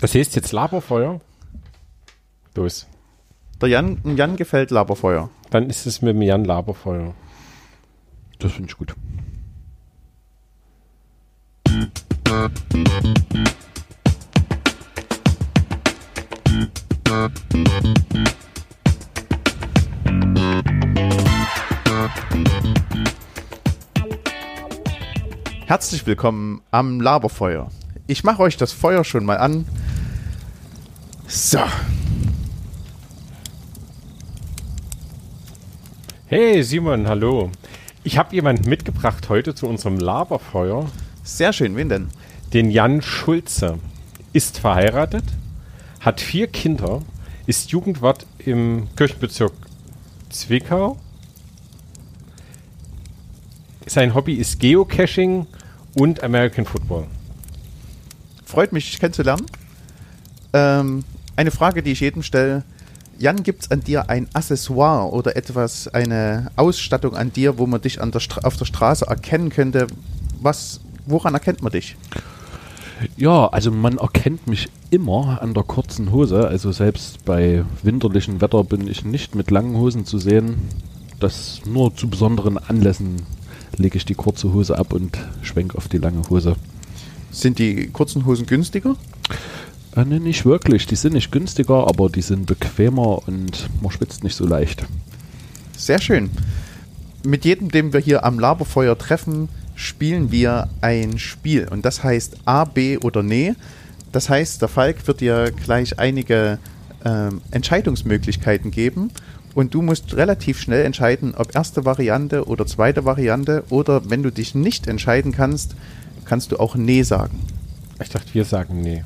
Das heißt jetzt Laberfeuer? Los. Der Jan, Jan gefällt Laberfeuer. Dann ist es mit dem Jan Laberfeuer. Das finde ich gut. Herzlich willkommen am Laberfeuer. Ich mache euch das Feuer schon mal an. So. Hey Simon, hallo. Ich habe jemanden mitgebracht heute zu unserem Laberfeuer. Sehr schön. Wen denn? Den Jan Schulze. Ist verheiratet, hat vier Kinder, ist Jugendwart im Kirchenbezirk Zwickau. Sein Hobby ist Geocaching und American Football. Freut mich, dich kennenzulernen. Ähm, eine Frage, die ich jedem stelle. Jan, gibt es an dir ein Accessoire oder etwas, eine Ausstattung an dir, wo man dich der auf der Straße erkennen könnte? Was, woran erkennt man dich? Ja, also man erkennt mich immer an der kurzen Hose. Also selbst bei winterlichem Wetter bin ich nicht mit langen Hosen zu sehen. Das nur zu besonderen Anlässen lege ich die kurze Hose ab und schwenk auf die lange Hose. Sind die kurzen Hosen günstiger? Äh, nee, nicht wirklich. Die sind nicht günstiger, aber die sind bequemer und man schwitzt nicht so leicht. Sehr schön. Mit jedem, den wir hier am Laberfeuer treffen, spielen wir ein Spiel. Und das heißt A, B oder Nee. Das heißt, der Falk wird dir gleich einige ähm, Entscheidungsmöglichkeiten geben. Und du musst relativ schnell entscheiden, ob erste Variante oder zweite Variante. Oder wenn du dich nicht entscheiden kannst, kannst du auch Nee sagen. Ich dachte, wir sagen nee.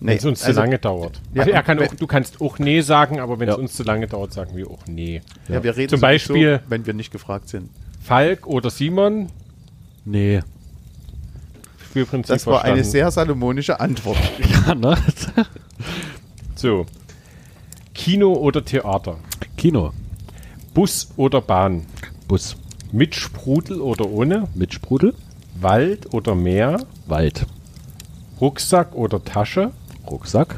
Nee, Wenn es uns also- zu lange dauert. Ja, also er kann wenn- auch, du kannst auch nee sagen, aber wenn es Ja. uns zu lange dauert, sagen wir auch nee. Ja, wir reden Zum Beispiel- wenn wir nicht gefragt sind. Falk oder Simon, Nee. Spielprinzip Das war eine verstanden. sehr salomonische Antwort. Ja, ne? So. Kino oder Theater? Kino. Bus oder Bahn? Bus. Mit Sprudel oder ohne? Mit Sprudel. Wald oder Meer? Wald. Rucksack oder Tasche? Rucksack.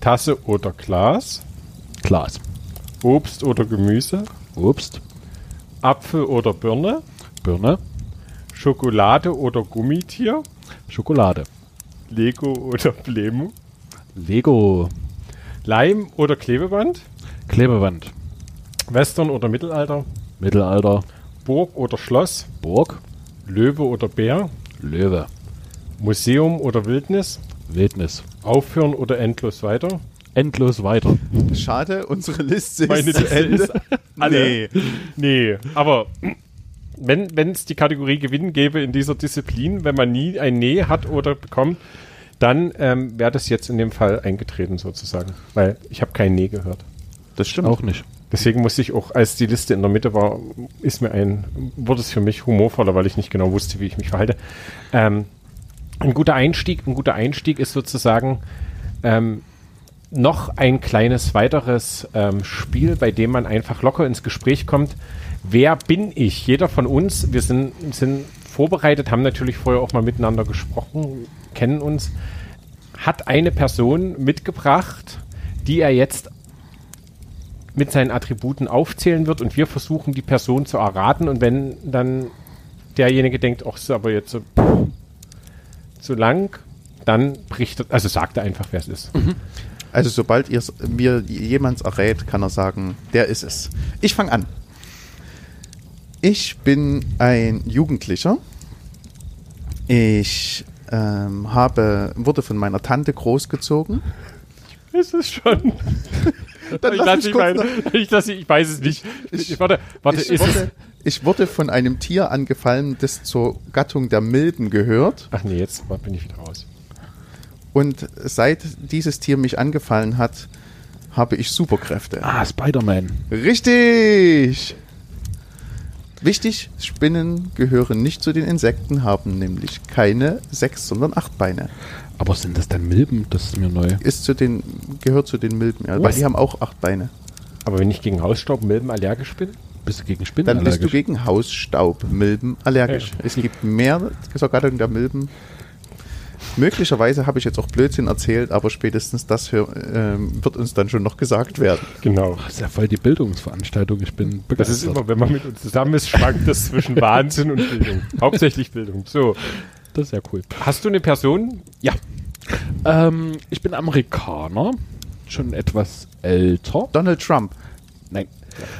Tasse oder Glas? Glas. Obst oder Gemüse? Obst. Apfel oder Birne? Birne. Schokolade oder Gummitier? Schokolade. Lego oder Plemo? Lego. Leim oder Klebeband? Klebeband. Western oder Mittelalter? Mittelalter. Burg oder Schloss? Burg. Löwe oder Bär? Löwe. Museum oder Wildnis? Wildnis. Aufhören oder endlos weiter? Endlos weiter. Schade, unsere Liste Meine ist zu Liste Ende. ist alle. Nee. Nee, aber wenn es die Kategorie Gewinn gäbe in dieser Disziplin, wenn man nie ein Nee hat oder bekommt, dann ähm, wäre das jetzt in dem Fall eingetreten sozusagen. Weil ich habe kein Nee gehört. Das stimmt. Auch nicht. Deswegen musste ich auch, als die Liste in der Mitte war, ist mir ein, wurde es für mich humorvoller, weil ich nicht genau wusste, wie ich mich verhalte. Ähm, ein guter Einstieg, ein guter Einstieg ist sozusagen ähm, noch ein kleines weiteres ähm, Spiel, bei dem man einfach locker ins Gespräch kommt. Wer bin ich? Jeder von uns, wir sind, sind vorbereitet, haben natürlich vorher auch mal miteinander gesprochen, kennen uns, hat eine Person mitgebracht, die er jetzt mit seinen Attributen aufzählen wird und wir versuchen, die Person zu erraten. Und wenn dann derjenige denkt, ach, ist aber jetzt so zu lang, dann bricht er, also sagt er einfach, wer es ist. Also sobald ihr mir jemand errät, kann er sagen, der ist es. Ich fange an. Ich bin ein Jugendlicher. Ich ähm, habe, wurde von meiner Tante großgezogen. Ist es schon? Dann ich, lass kurz mein, ich, lass, ich weiß es nicht. Ich- warte, warte, ich, wurde, ich wurde von einem Tier angefallen, das zur Gattung der Milben gehört. Ach nee, jetzt bin ich wieder raus. Und seit dieses Tier mich angefallen hat, habe ich Superkräfte. Ah, Spider-Man. Richtig! Wichtig, Spinnen gehören nicht zu den Insekten, haben nämlich keine sechs, sondern acht Beine. Aber sind das dann Milben? Das ist mir neu. Ist zu den, gehört zu den Milben, ja, weil die haben auch acht Beine. Aber wenn ich gegen Hausstaubmilben allergisch bin? Bist du gegen Spinnen Dann bist du allergisch? gegen Hausstaubmilben allergisch. Ja. Es gibt mehr zur Gattung der Milben. Möglicherweise habe ich jetzt auch Blödsinn erzählt, aber spätestens das hör, ähm, wird uns dann schon noch gesagt werden. Genau. Das ist ja voll die Bildungsveranstaltung. Ich bin begeistert. Das ist immer, wenn man mit uns zusammen ist, schwankt das zwischen Wahnsinn und Bildung. Hauptsächlich Bildung. So, das ist ja cool. hast du eine Person? Ja. Ähm, ich bin Amerikaner, schon etwas älter. Donald Trump. Nein.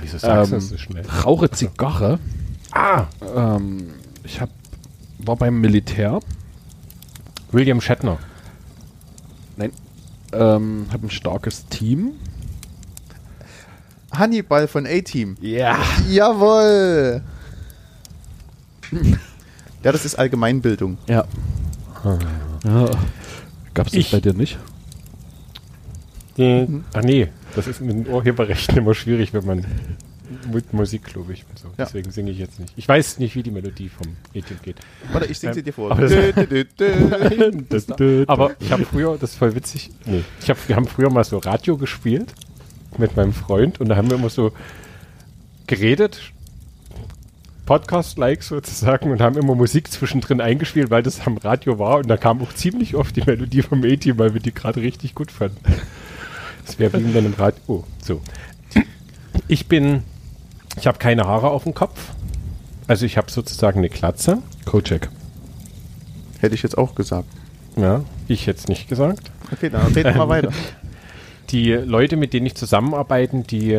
Wieso sagst du du das so schnell? Rauche Zigarre. Ah, Ähm, ich hab, war beim Militär. William Shatner. Nein. Ähm, habe ein starkes Team. Hannibal von A-Team. Ja. Jawohl! Ja, das ist Allgemeinbildung. Ja. ja. Gab's das Ich- bei dir nicht? Die, Ach nee, das ist mit den Urheberrechten immer schwierig, wenn man mit Musik, glaube ich. Und so. Ja. Deswegen singe ich jetzt nicht. Ich weiß nicht, wie die Melodie vom Etienne geht. Warte, ich singe sie dir vor. aber das-. Das, aber ich habe früher, das ist voll witzig, nee, ich hab, wir haben früher mal so Radio gespielt mit meinem Freund und da haben wir immer so geredet, Podcast-like sozusagen und haben immer Musik zwischendrin eingespielt, weil das am Radio war und da kam auch ziemlich oft die Melodie vom A-Team, weil wir die gerade richtig gut fanden. Das wäre wie wenn im Radio. Oh, so. Ich bin, ich habe keine Haare auf dem Kopf. Also ich habe sozusagen eine Glatze. Cocheck. Hätte ich jetzt auch gesagt. Ja, ich jetzt nicht gesagt. Okay, dann reden wir mal weiter. Die Leute, mit denen ich zusammenarbeite, die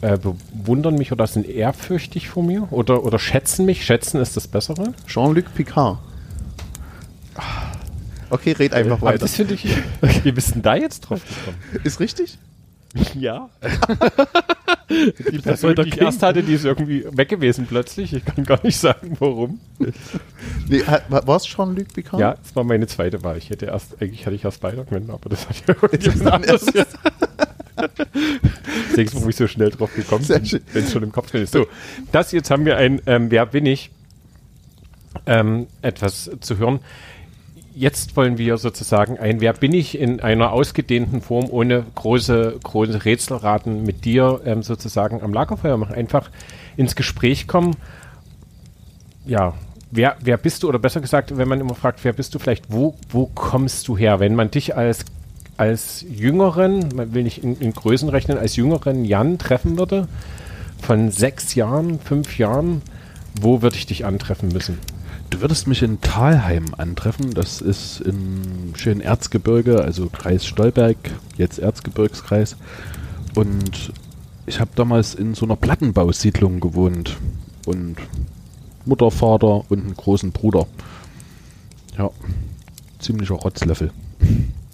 äh, bewundern mich oder sind ehrfürchtig vor mir oder, oder schätzen mich. Schätzen ist das Bessere. Jean-Luc Picard. Okay, red einfach Aber weiter. das finde ich. Wie bist denn da jetzt drauf gekommen? Ist richtig? Ja. die Person, die ich erst hatte, die ist irgendwie weg gewesen plötzlich. Ich kann gar nicht sagen, warum. Nee, war es Jean-Luc Picard? Ja, das war meine zweite Wahl. Ich hätte erst, eigentlich hatte ich erst Spider-Man, aber das hat ja irgendjemand anderes Deswegen warum ich so schnell drauf gekommen bin, wenn es schon im Kopf drin ist. So, das jetzt haben wir ein ähm, Wer bin ich? Ähm, etwas zu hören. Jetzt wollen wir sozusagen ein Wer bin ich in einer ausgedehnten Form ohne große, große Rätselraten mit dir ähm, sozusagen am Lagerfeuer machen. Einfach ins Gespräch kommen. Ja, wer, wer bist du? Oder besser gesagt, wenn man immer fragt, wer bist du vielleicht, wo, wo kommst du her? Wenn man dich als, als Jüngeren, man will nicht in, in Größen rechnen, als Jüngeren Jan treffen würde, von sechs Jahren, fünf Jahren, wo würde ich dich antreffen müssen? Du würdest mich in Thalheim antreffen. Das ist im schönen Erzgebirge, also Kreis Stolberg, jetzt Erzgebirgskreis. Und ich habe damals in so einer Plattenbausiedlung gewohnt. Und Mutter, Vater und einen großen Bruder. Ja, ziemlicher Rotzlöffel.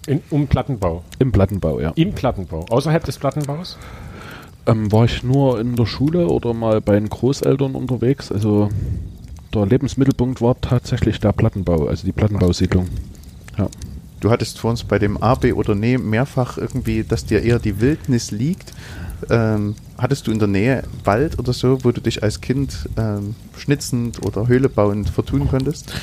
In, um Plattenbau. Im Plattenbau, ja. Im Plattenbau. Außerhalb des Plattenbaus? Ähm, war ich nur in der Schule oder mal bei den Großeltern unterwegs. Also der Lebensmittelpunkt war tatsächlich der Plattenbau, also die Plattenbausiedlung. Ja. Du hattest vor uns bei dem A, B oder Nee mehrfach irgendwie, dass dir eher die Wildnis liegt. Ähm, hattest du in der Nähe Wald oder so, wo du dich als Kind ähm, schnitzend oder Höhle bauend vertun konntest?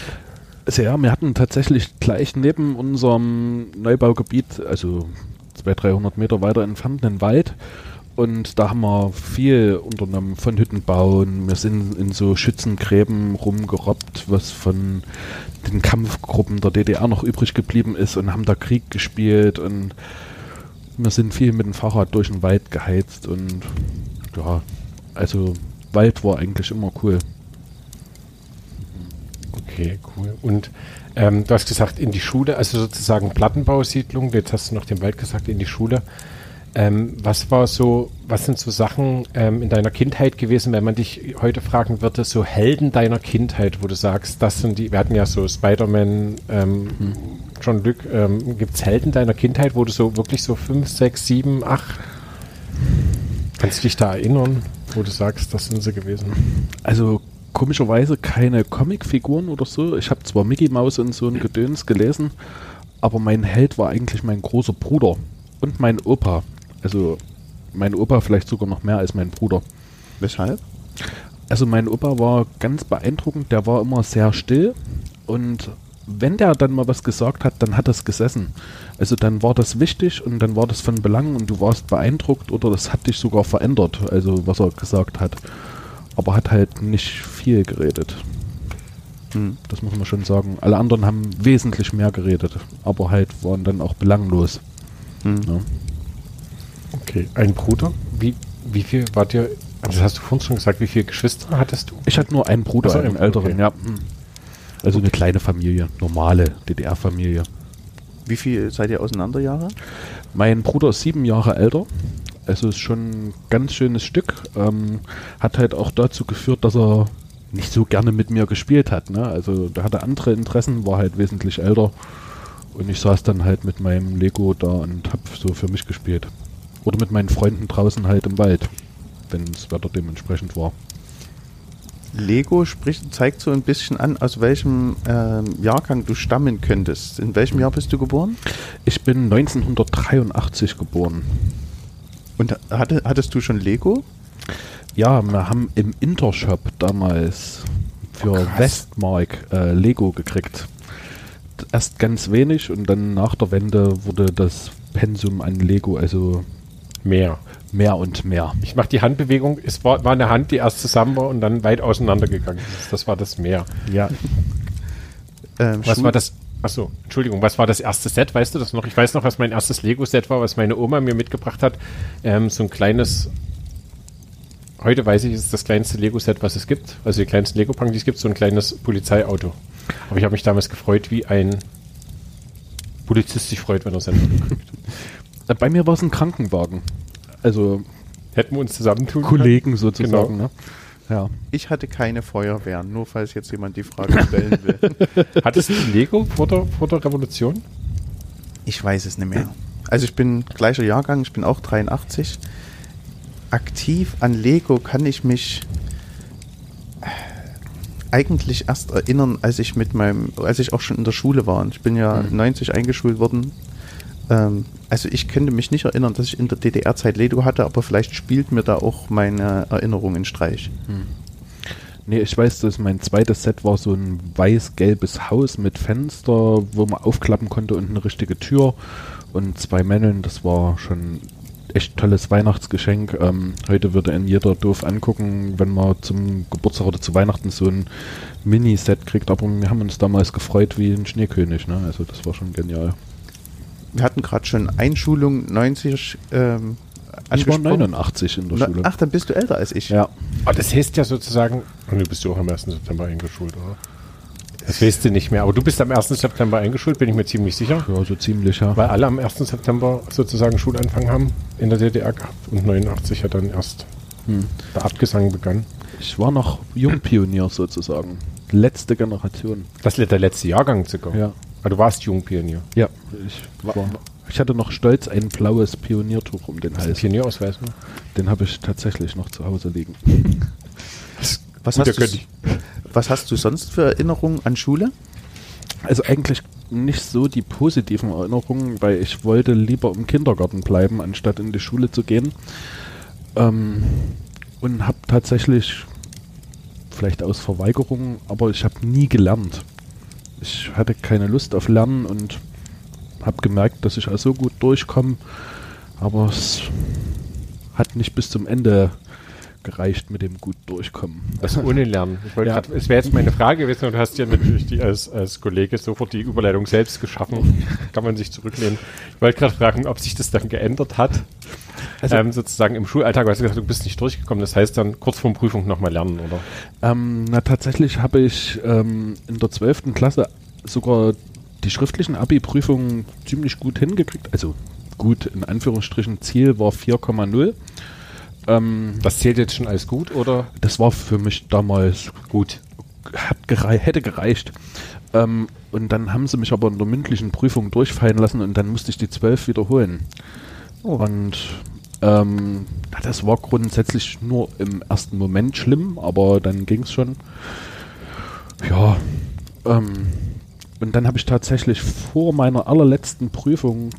Also ja, wir hatten tatsächlich gleich neben unserem Neubaugebiet, also 200, 300 Meter weiter entfernt, einen Wald. Und da haben wir viel unternommen von Hütten bauen. Wir sind in so Schützengräben rumgerobbt, was von den Kampfgruppen der DDR noch übrig geblieben ist und haben da Krieg gespielt und wir sind viel mit dem Fahrrad durch den Wald geheizt und ja, also Wald war eigentlich immer cool. Okay, cool. Und ähm, du hast gesagt, in die Schule, also sozusagen Plattenbausiedlung, jetzt hast du noch den Wald gesagt, in die Schule. Ähm, was war so, was sind so Sachen ähm, in deiner Kindheit gewesen, wenn man dich heute fragen würde, so Helden deiner Kindheit, wo du sagst, das sind die, wir hatten ja so Spider-Man, ähm, John Luke, ähm, gibt es Helden deiner Kindheit, wo du so wirklich so fünf, sechs, sieben, acht, kannst du dich da erinnern, wo du sagst, das sind sie gewesen? Also komischerweise keine Comicfiguren oder so. Ich habe zwar Mickey Mouse und so ein Gedöns gelesen, aber mein Held war eigentlich mein großer Bruder und mein Opa. Also mein Opa vielleicht sogar noch mehr als mein Bruder. Weshalb? Also mein Opa war ganz beeindruckend, der war immer sehr still und wenn der dann mal was gesagt hat, dann hat das gesessen. Also dann war das wichtig und dann war das von Belang und du warst beeindruckt oder das hat dich sogar verändert, also was er gesagt hat. Aber hat halt nicht viel geredet. Hm. Das muss man schon sagen. Alle anderen haben wesentlich mehr geredet, aber halt waren dann auch belanglos. Hm. Ja. Okay. Ein Bruder? Wie, wie viel wart ihr? Also das hast du vorhin schon gesagt, wie viele Geschwister hattest du? Ich hatte nur einen Bruder, Ach so, einen okay. älteren, ja. Hm. Also eine kleine Familie, normale DDR-Familie. Wie viel seid ihr auseinander Jahre? Mein Bruder ist sieben Jahre älter. Also ist schon ein ganz schönes Stück. Ähm, hat halt auch dazu geführt, dass er nicht so gerne mit mir gespielt hat. Ne? Also der hatte andere Interessen, war halt wesentlich älter. Und ich saß dann halt mit meinem Lego da und hab so für mich gespielt. Oder mit meinen Freunden draußen halt im Wald, wenn das Wetter dementsprechend war. Lego spricht, zeigt so ein bisschen an, aus welchem ähm, Jahrgang du stammen könntest. In welchem Jahr bist du geboren? Ich bin 1983 geboren. Und hatte, hattest du schon Lego? Ja, wir haben im Intershop damals für Oh. Westmark äh, Lego gekriegt. Erst ganz wenig und dann nach der Wende wurde das Pensum an Lego also Mehr. mehr und mehr. Ich mache die Handbewegung. Es war, war eine Hand, die erst zusammen war und dann weit auseinandergegangen ist. Das war das Meer. Ja, Ähm, Was Schul- war das? Achso, Entschuldigung, was war das erste Set? Weißt du das noch? Ich weiß noch, was mein erstes Lego-Set war, was meine Oma mir mitgebracht hat. Ähm, so ein kleines. Heute weiß ich, es ist das kleinste Lego-Set, was es gibt. Also die kleinsten Lego-Packen, die es gibt, so ein kleines Polizeiauto. Aber ich habe mich damals gefreut, wie ein Polizist sich freut, wenn er sein Auto kriegt. Äh, bei mir war es ein Krankenwagen. Also Hätten wir uns zusammentun Kollegen sozusagen. Genau. Ne? Ja. Ich hatte keine Feuerwehr, nur falls jetzt jemand die Frage stellen will. Hattest du Lego vor der, vor der Revolution? Ich weiß es nicht mehr. Also ich bin gleicher Jahrgang, ich bin auch 83. Aktiv an Lego kann ich mich äh, eigentlich erst erinnern, als ich mit meinem, als ich auch schon in der Schule war. Und Ich bin ja Mhm. 90 eingeschult worden. Ähm, also ich könnte mich nicht erinnern, dass ich in der DDR-Zeit Lego hatte, aber vielleicht spielt mir da auch meine Erinnerung in Streich. Nee, ich weiß, dass mein zweites Set war so ein weiß-gelbes Haus mit Fenster, wo man aufklappen konnte und eine richtige Tür und zwei Männeln. Das war schon echt tolles Weihnachtsgeschenk. Ähm, heute würde ihn jeder doof angucken, wenn man zum Geburtstag oder zu Weihnachten so ein Mini-Set kriegt. Aber wir haben uns damals gefreut wie ein Schneekönig. Ne? Also das war schon genial. Wir hatten gerade schon Einschulung 90 ähm, Ich war angesprochen. 89 in der Na, Schule. ach, dann bist du älter als ich. ja. Oh, das heißt ja sozusagen, und du bist ja auch am 1. September eingeschult, oder? Das weißt du nicht mehr, aber du bist am 1. September eingeschult, bin ich mir ziemlich sicher. ja, so ziemlich, ja. Weil alle am 1. September sozusagen Schulanfang haben in der DDR gehabt und 89 hat dann erst Hm. der Abgesang begann. Ich war noch Jungpionier sozusagen. Letzte Generation. Das ist der letzte Jahrgang sogar. Ja. Aber du warst Jungpionier. Ja, ich war. Ich hatte noch stolz ein blaues Pioniertuch um den Hals. Pionierausweis? Ne? Den habe ich tatsächlich noch zu Hause liegen. Was, Gut, hast was hast du sonst für Erinnerungen an Schule? Also eigentlich nicht so die positiven Erinnerungen, weil ich wollte lieber im Kindergarten bleiben, anstatt in die Schule zu gehen. Ähm, und habe tatsächlich, vielleicht aus Verweigerung, aber ich habe nie gelernt. Ich hatte keine Lust auf Lernen und habe gemerkt, dass ich also gut durchkomme, aber es hat nicht bis zum Ende gereicht mit dem gut durchkommen. Das ohne Lernen. Ja. grad, es wäre jetzt meine Frage gewesen, und du hast ja natürlich die, als, als Kollege sofort die Überleitung selbst geschaffen. Kann man sich zurücklehnen. Ich wollte gerade fragen, ob sich das dann geändert hat. Also- ähm, sozusagen im Schulalltag, du hast gesagt, du bist nicht durchgekommen. Das heißt dann kurz vor Prüfung nochmal lernen, oder? Ähm, na, tatsächlich habe ich ähm, in der 12. Klasse sogar die schriftlichen Abi-Prüfungen ziemlich gut hingekriegt. Also gut, in Anführungsstrichen, Ziel war 4,0. Ähm, Das zählt jetzt schon als gut, oder? das war für mich damals gut. Hat gerei hätte gereicht. Ähm, und dann haben sie mich aber in der mündlichen Prüfung durchfallen lassen und dann musste ich die 12 wiederholen. Und ähm, das war grundsätzlich nur im ersten Moment schlimm, aber dann ging es schon. Ja. Ähm, und dann habe ich tatsächlich vor meiner allerletzten Prüfung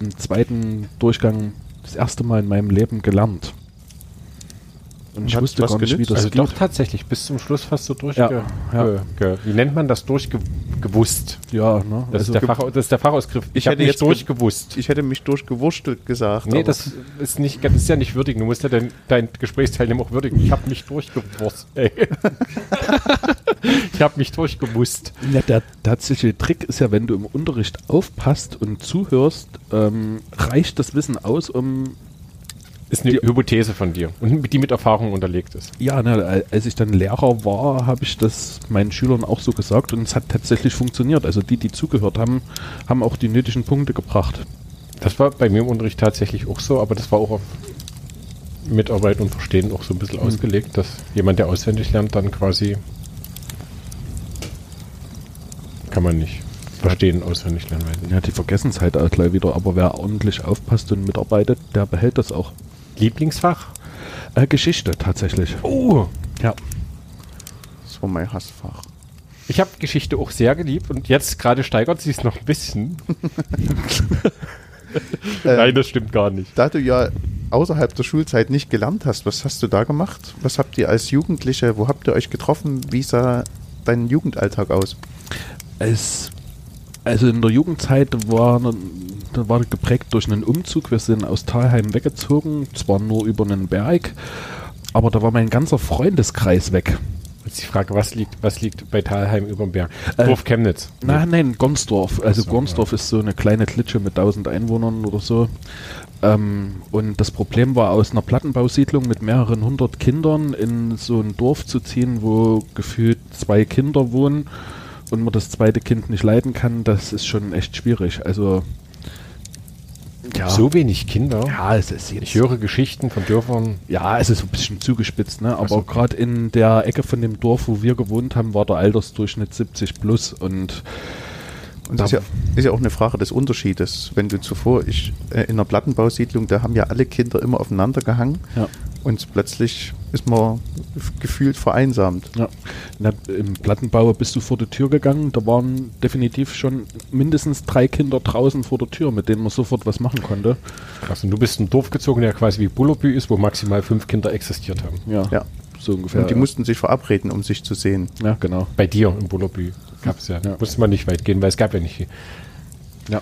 im zweiten Durchgang das erste Mal in meinem Leben gelernt. Und ich wusste was gar nicht, wie das also geht. doch tatsächlich bis zum Schluss fast so durchge... Ja, ja. Wie nennt man das? Durchgewusst. Ja, ne? Das, also, ist, der Fach, das ist der Fachausgriff. Ich hab hätte nicht jetzt ge- durchgewusst. Ich hätte mich durchgewurstelt gesagt. Nee, das ist nicht, das ist ja nicht würdigen. Du musst ja dein, dein Gesprächsteilnehmer auch würdigen. Ich habe mich durchgewurst. Ey. ich habe mich durchgemusst. Ja, der tatsächliche Trick ist ja, wenn du im Unterricht aufpasst und zuhörst, ähm, reicht das Wissen aus, um Ist eine Hypothese von dir und die mit Erfahrung unterlegt ist. Ja, ne, als ich dann Lehrer war, habe ich das meinen Schülern auch so gesagt und es hat tatsächlich funktioniert. Also die, die zugehört haben, haben auch die nötigen Punkte gebracht. Das war bei mir im Unterricht tatsächlich auch so, aber das war auch auf Mitarbeit und Verstehen auch so ein bisschen ausgelegt, dass jemand, der auswendig lernt, dann quasi kann man nicht verstehen, auswendig lernen. Ja, die vergessen es halt auch gleich wieder, aber wer ordentlich aufpasst und mitarbeitet, der behält das auch. Lieblingsfach? Äh, Geschichte tatsächlich. Oh, Ja. Das war mein Hassfach. ich habe Geschichte auch sehr geliebt und jetzt gerade steigert sie es noch ein bisschen. Nein, das stimmt gar nicht. Da du ja außerhalb der Schulzeit nicht gelernt hast, was hast du da gemacht? Was habt ihr als Jugendliche, wo habt ihr euch getroffen? Wie sah dein Jugendalltag aus? Es, also in der Jugendzeit war, da war geprägt durch einen Umzug. Wir sind aus Talheim weggezogen, zwar nur über einen Berg, aber da war mein ganzer Freundeskreis weg. Jetzt die Frage, was liegt, was liegt bei Talheim über dem Berg? Äh, Dorf Chemnitz. Nein, nein, Gonsdorf. Also so, Gonsdorf ist so eine kleine Klitsche mit 1000 Einwohnern oder so. Ähm, und das Problem war, aus einer Plattenbausiedlung mit mehreren hundert Kindern in so ein Dorf zu ziehen, wo gefühlt zwei Kinder wohnen und man das zweite Kind nicht leiden kann, das ist schon echt schwierig. Also ja, So wenig Kinder. ja, es ist jetzt Ich höre Geschichten von Dörfern. ja, es ist ein bisschen zugespitzt, ne? Aber so. gerade in der Ecke von dem Dorf, wo wir gewohnt haben, war der Altersdurchschnitt 70 plus und Und das ist ja, ist ja auch eine Frage des Unterschiedes. Wenn du zuvor, ich, äh, in einer Plattenbausiedlung, da haben ja alle Kinder immer aufeinander gehangen ja. und plötzlich ist man gefühlt vereinsamt. Ja, Na, im Plattenbau bist du vor die Tür gegangen, da waren definitiv schon mindestens drei Kinder draußen vor der Tür, mit denen man sofort was machen konnte. Krass. Und du bist in ein Dorf gezogen, der quasi wie Bullerbü ist, wo maximal fünf Kinder existiert haben. Ja, Ja. so ungefähr. Und die ja. mussten sich verabreden, um sich zu sehen. ja, genau. Bei dir im Bullerbü gab es ja. Ja. Musste man nicht weit gehen, weil es gab ja nicht viel. Ja.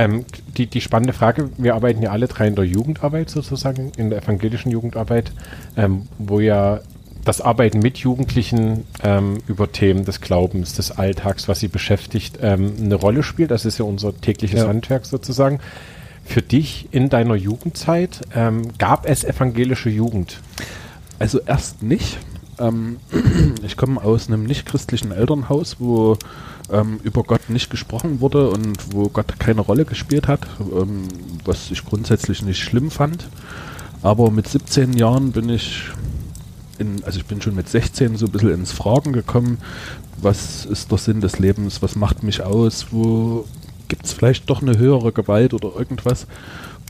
Ähm, die, die spannende Frage, wir arbeiten ja alle drei in der Jugendarbeit sozusagen, in der evangelischen Jugendarbeit, ähm, wo ja das Arbeiten mit Jugendlichen ähm, über Themen des Glaubens, des Alltags, was sie beschäftigt, ähm, eine Rolle spielt. Das ist ja unser tägliches Ja. Handwerk sozusagen. Für dich in deiner Jugendzeit ähm, gab es evangelische Jugend? Also erst nicht. Ähm, ich komme aus einem nicht-christlichen Elternhaus, wo ähm, über Gott nicht gesprochen wurde und wo Gott keine Rolle gespielt hat, ähm, was ich grundsätzlich nicht schlimm fand. Aber mit 17 Jahren bin ich, in, also ich bin schon mit 16 so ein bisschen ins Fragen gekommen, was ist der Sinn des Lebens, was macht mich aus, wo gibt es vielleicht doch eine höhere Gewalt oder irgendwas.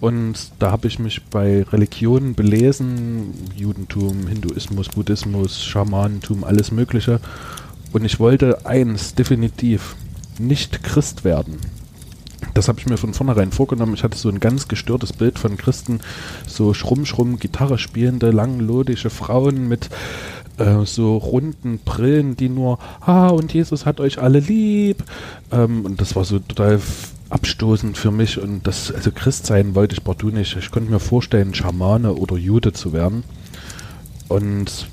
Und da habe ich mich bei Religionen belesen, Judentum, Hinduismus, Buddhismus, Schamanentum, alles Mögliche. Und ich wollte eins definitiv, nicht Christ werden. Das habe ich mir von vornherein vorgenommen. Ich hatte so ein ganz gestörtes Bild von Christen, so schrumm, schrumm, Gitarre spielende, langlodische Frauen mit äh, so runden Brillen, die nur, ah, und Jesus hat euch alle lieb. Ähm, und das war so total abstoßend für mich. Und das, also Christ sein wollte ich partout nicht. Ich konnte mir vorstellen, Schamane oder Jude zu werden. Und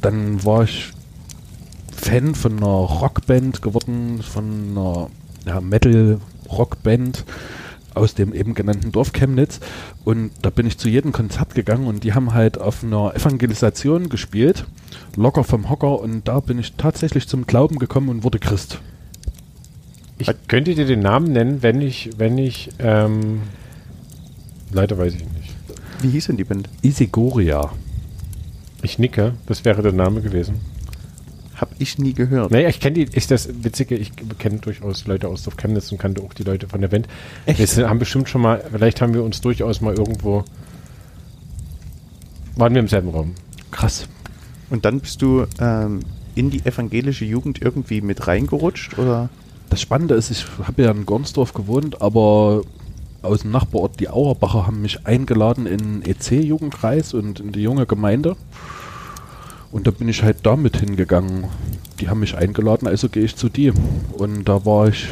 dann war ich Fan von einer Rockband geworden, von einer ja, Metal-Rockband aus dem eben genannten Dorf Chemnitz. Und da bin ich zu jedem Konzert gegangen und die haben halt auf einer Evangelisation gespielt, locker vom Hocker. Und da bin ich tatsächlich zum Glauben gekommen und wurde Christ. Ich könnte dir den Namen nennen, wenn ich, wenn ich, ähm, leider weiß ich nicht. Wie hieß denn die Band? Isigoria. Ich nicke, das wäre der Name gewesen. Hab ich nie gehört. Naja, ich kenne die, ist das Witzige, ich kenne durchaus Leute aus Dorf Chemnitz und kannte auch die Leute von der Band. Echt? Wir sind, haben bestimmt schon mal, vielleicht haben wir uns durchaus mal irgendwo, waren wir im selben Raum. Krass. Und dann bist du ähm, in die evangelische Jugend irgendwie mit reingerutscht? Oder? Das Spannende ist, ich habe ja in Gornsdorf gewohnt, aber aus dem Nachbarort, die Auerbacher, haben mich eingeladen in EC-Jugendkreis und in die junge Gemeinde. Und da bin ich halt damit hingegangen. Die haben mich eingeladen, also gehe ich zu die. Und da war ich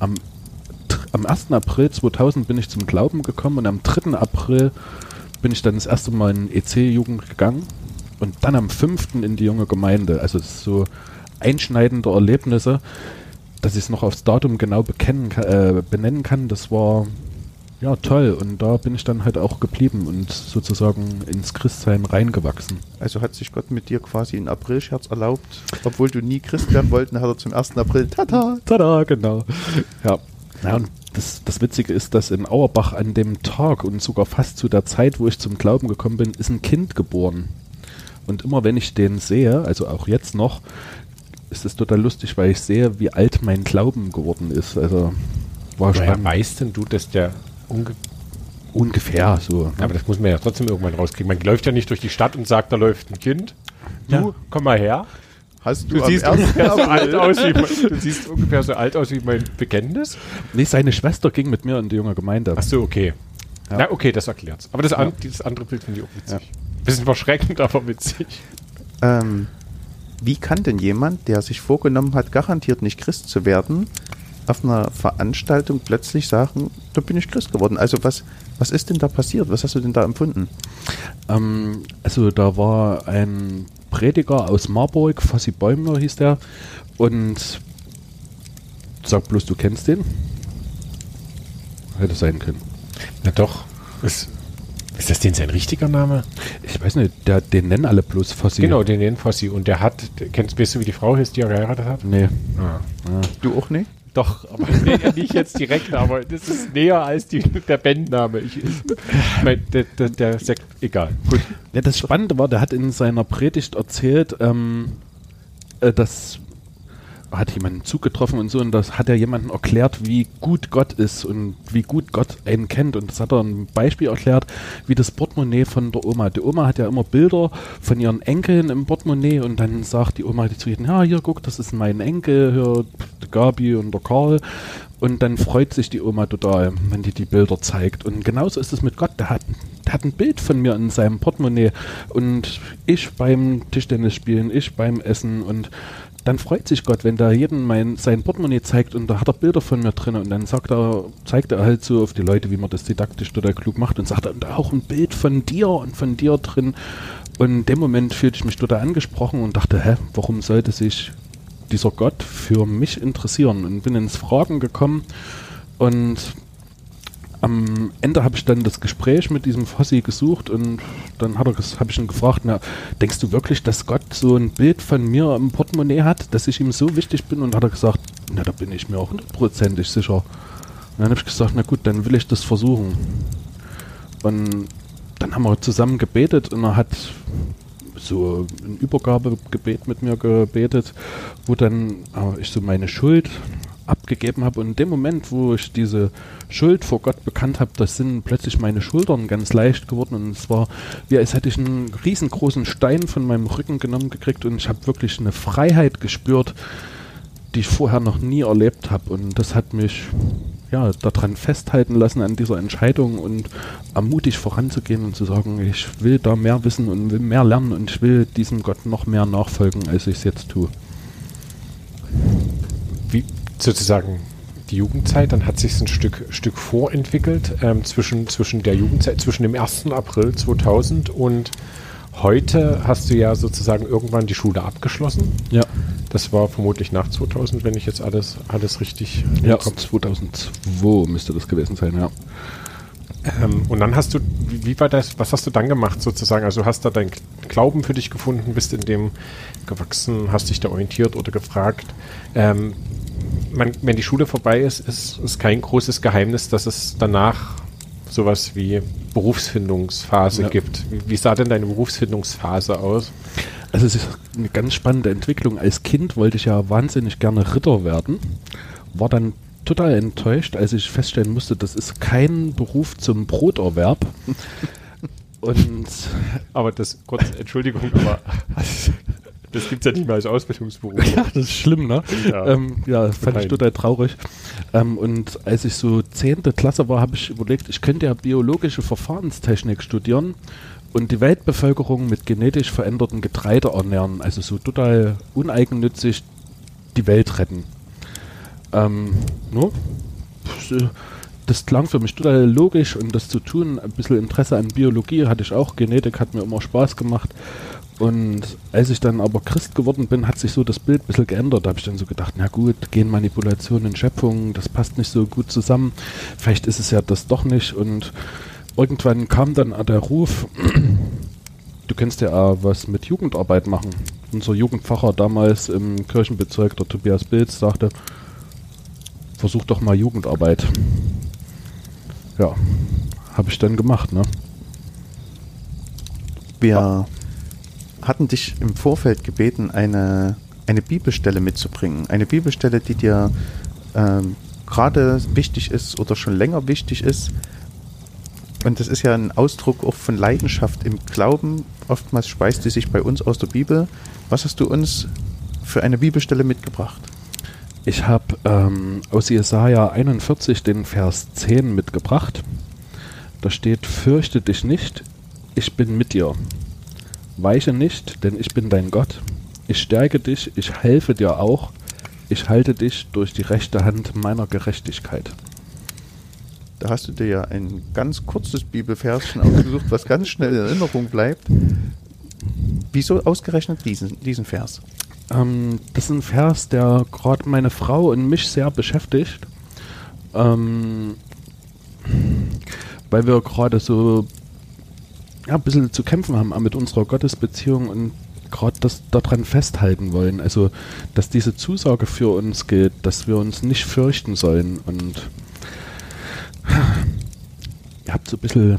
am, am 1. April 2000 bin ich zum Glauben gekommen und am 3. April bin ich dann das erste Mal in EC-Jugend gegangen und dann am 5. in die junge Gemeinde. Also so einschneidende Erlebnisse, dass ich es noch aufs Datum genau bekennen, äh, benennen kann. Das war ja toll und da bin ich dann halt auch geblieben und sozusagen ins Christsein reingewachsen. Also hat sich Gott mit dir quasi einen Aprilscherz erlaubt, obwohl du nie Christ werden wollten, hat er zum 1. April, tata, Tada, genau. Ja. Ja, und das, das Witzige ist, dass in Auerbach an dem Tag und sogar fast zu der Zeit, wo ich zum Glauben gekommen bin, ist ein Kind geboren. Und immer wenn ich den sehe, also auch jetzt noch, ist es total lustig, weil ich sehe, wie alt mein Glauben geworden ist. Also war Woher spannend. weißt denn du, dass der unge Ungefähr so. ne? Aber das muss man ja trotzdem irgendwann rauskriegen. Man läuft ja nicht durch die Stadt und sagt, da läuft ein Kind. Du, Ja. komm mal her. hast du, Du siehst 1. ungefähr so alt aus wie mein, du siehst ungefähr so alt aus wie mein Bekenntnis. Nee, seine Schwester ging mit mir in die junge Gemeinde. Ach so, okay. Ja. Na, okay, das erklärt's. Aber das, an, Ja. dieses andere Bild finde ich auch witzig. Bisschen verschreckend, aber witzig. ähm, wie kann denn jemand, der sich vorgenommen hat, garantiert nicht Christ zu werden, auf einer Veranstaltung plötzlich sagen, da bin ich Christ geworden? Also was, was ist denn da passiert? Was hast du denn da empfunden? Ähm, also da war ein Prediger aus Marburg, Fassi Bäumler hieß der, und sag bloß, du kennst den? Hätte sein können. Na doch. Ist, ist das denn sein richtiger Name? Ich weiß nicht, der, den nennen alle bloß Fassi. Genau, den nennen Fossi. Und der hat, kennst, weißt du, wie die Frau ist, die er geheiratet hat? Nee. Ah. Ja. Du auch nicht? Doch, aber nee, nicht jetzt direkt, aber das ist näher als die, der Bandname. Ich, ich mein, der, der, der Sekt, egal. Gut. Ja, das Spannende war, der hat in seiner Predigt erzählt, ähm, äh, dass hat jemanden zugetroffen und so und das hat er jemanden erklärt, wie gut Gott ist und wie gut Gott einen kennt und das hat er ein Beispiel erklärt, wie das Portemonnaie von der Oma. Die Oma hat ja immer Bilder von ihren Enkeln im Portemonnaie und dann sagt die Oma zu jedem, ja hier guck, das ist mein Enkel, hier die Gabi und der Karl und dann freut sich die Oma total, wenn die die Bilder zeigt. Und genauso ist es mit Gott. Der hat, der hat ein Bild von mir in seinem Portemonnaie. Und ich beim Tischtennis spielen, ich beim Essen. Und dann freut sich Gott, wenn da jeden mein, sein Portemonnaie zeigt und da hat er Bilder von mir drin. Und dann sagt er, zeigt er halt so auf die Leute, wie man das didaktisch total klug macht und sagt, da auch ein Bild von dir und von dir drin. Und in dem Moment fühlte ich mich total angesprochen und dachte, hä, warum sollte sich dieser Gott für mich interessieren und bin ins Fragen gekommen und am Ende habe ich dann das Gespräch mit diesem Fossi gesucht und dann habe ich ihn gefragt, na, denkst du wirklich, dass Gott so ein Bild von mir im Portemonnaie hat, dass ich ihm so wichtig bin? Und hat er gesagt, na, da bin ich mir auch hundertprozentig sicher. Und dann habe ich gesagt, na gut, dann will ich das versuchen. Und dann haben wir zusammen gebetet und er hat so ein Übergabegebet mit mir gebetet, wo dann äh, ich so meine Schuld abgegeben habe. Und in dem Moment, wo ich diese Schuld vor Gott bekannt habe, da sind plötzlich meine Schultern ganz leicht geworden. Und es war wie als hätte ich einen riesengroßen Stein von meinem Rücken genommen gekriegt. Und ich habe wirklich eine Freiheit gespürt, die ich vorher noch nie erlebt habe. Und das hat mich ja daran festhalten lassen an dieser Entscheidung und ermutigt voranzugehen und zu sagen, ich will da mehr wissen und will mehr lernen und ich will diesem Gott noch mehr nachfolgen, als ich es jetzt tue. Wie sozusagen die Jugendzeit, dann hat sich ein Stück, Stück vorentwickelt ähm, zwischen, zwischen der Jugendzeit, zwischen dem 1. April 2000 und heute hast du ja sozusagen irgendwann die Schule abgeschlossen. Ja, Das war vermutlich nach 2000, wenn ich jetzt alles, alles richtig ja Kopf 2002 müsste das gewesen sein, ja. Ähm, und dann hast du, wie, wie war das, was hast du dann gemacht sozusagen? Also hast da deinen Glauben für dich gefunden, bist in dem gewachsen, hast dich da orientiert oder gefragt. Ähm, man, wenn die Schule vorbei ist, ist, ist kein großes Geheimnis, dass es danach sowas wie Berufsfindungsphase Ja. gibt. Wie, wie sah denn deine Berufsfindungsphase aus? Also es ist eine ganz spannende Entwicklung. Als Kind wollte ich ja wahnsinnig gerne Ritter werden, war dann total enttäuscht, als ich feststellen musste, das ist kein Beruf zum Broterwerb. Und Aber das, kurz, Entschuldigung, aber das gibt es ja nicht mehr als Ausbildungsberuf. ja, das ist schlimm, ne? Ja. ähm, ja fand ich total traurig. Ähm, und als ich so zehnte Klasse war, habe ich überlegt, ich könnte ja biologische Verfahrenstechnik studieren und die Weltbevölkerung mit genetisch veränderten Getreide ernähren. Also so total uneigennützig die Welt retten. Ähm, no? Das klang für mich total logisch und das zu tun, ein bisschen Interesse an Biologie hatte ich auch, Genetik hat mir immer Spaß gemacht Und als ich dann aber Christ geworden bin, hat sich so das Bild ein bisschen geändert. Da habe ich dann so gedacht, na gut, Genmanipulation in Schöpfung, das passt nicht so gut zusammen. Vielleicht ist es ja das doch nicht. Und irgendwann kam dann der Ruf, du kennst ja auch was mit Jugendarbeit machen. Unser Jugendpfarrer damals im Kirchenbezirk, der Tobias Bilz, sagte, versuch doch mal Jugendarbeit. Ja, habe ich dann gemacht, ne? Wir hatten dich im Vorfeld gebeten, eine, eine Bibelstelle mitzubringen. Eine Bibelstelle, die dir ähm, gerade wichtig ist oder schon länger wichtig ist. Und das ist ja ein Ausdruck auch von Leidenschaft im Glauben. Oftmals speist sie sich bei uns aus der Bibel. Was hast du uns für eine Bibelstelle mitgebracht? Ich habe ähm, aus Jesaja 41 den Vers 10 mitgebracht. Da steht: Fürchte dich nicht, ich bin mit dir. Weiche nicht, denn ich bin dein Gott. Ich stärke dich, ich helfe dir auch. Ich halte dich durch die rechte Hand meiner Gerechtigkeit. Da hast du dir ja ein ganz kurzes Bibelverschen ausgesucht, was ganz schnell in Erinnerung bleibt. Wieso ausgerechnet diesen, diesen Vers? Ähm, das ist ein Vers, der gerade meine Frau und mich sehr beschäftigt. Ähm, weil wir gerade so ja, ein bisschen zu kämpfen haben mit unserer Gottesbeziehung und gerade das daran festhalten wollen. Also, dass diese Zusage für uns gilt, dass wir uns nicht fürchten sollen. Und ihr habt so ein bisschen.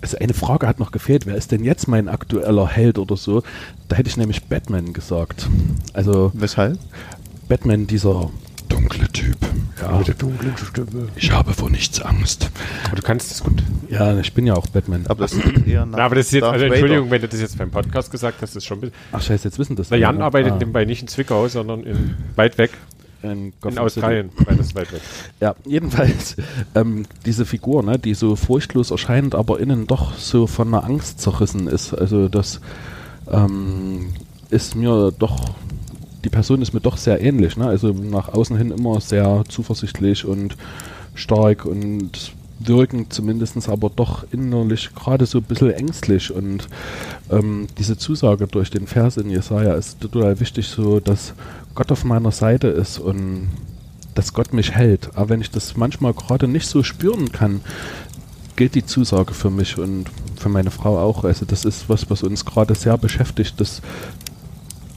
Also eine Frage hat noch gefehlt, wer ist denn jetzt mein aktueller Held oder so? Da hätte ich nämlich Batman gesagt. Also Weshalb? Batman, dieser dunkle Typ. Ja, Mit der dunklen Stimme. ich habe vor nichts Angst. Aber du kannst das gut. Ja, ich bin ja auch Batman. Aber das klingt eher nach Na, aber das ist jetzt, also. Entschuldigung, wenn du das jetzt beim Podcast gesagt hast, das ist schon ein bisschen. Ach scheiße, jetzt wissen das. Der Jan arbeitet Ah, nebenbei nicht in Zwickau, sondern in, weit weg, in, in Australien. Weil das ist weit weg. Ja, jedenfalls ähm, diese Figur, ne, die so furchtlos erscheint, aber innen doch so von einer Angst zerrissen ist. Also das ähm, ist mir doch, die Person ist mir doch sehr ähnlich. Ne? Also nach außen hin immer sehr zuversichtlich und stark und wirkend zumindest, aber doch innerlich gerade so ein bisschen ängstlich. Und ähm, diese Zusage durch den Vers in Jesaja ist total wichtig, so dass Gott auf meiner Seite ist und dass Gott mich hält. Aber wenn ich das manchmal gerade nicht so spüren kann, gilt die Zusage für mich und für meine Frau auch. Also das ist was, was uns gerade sehr beschäftigt, das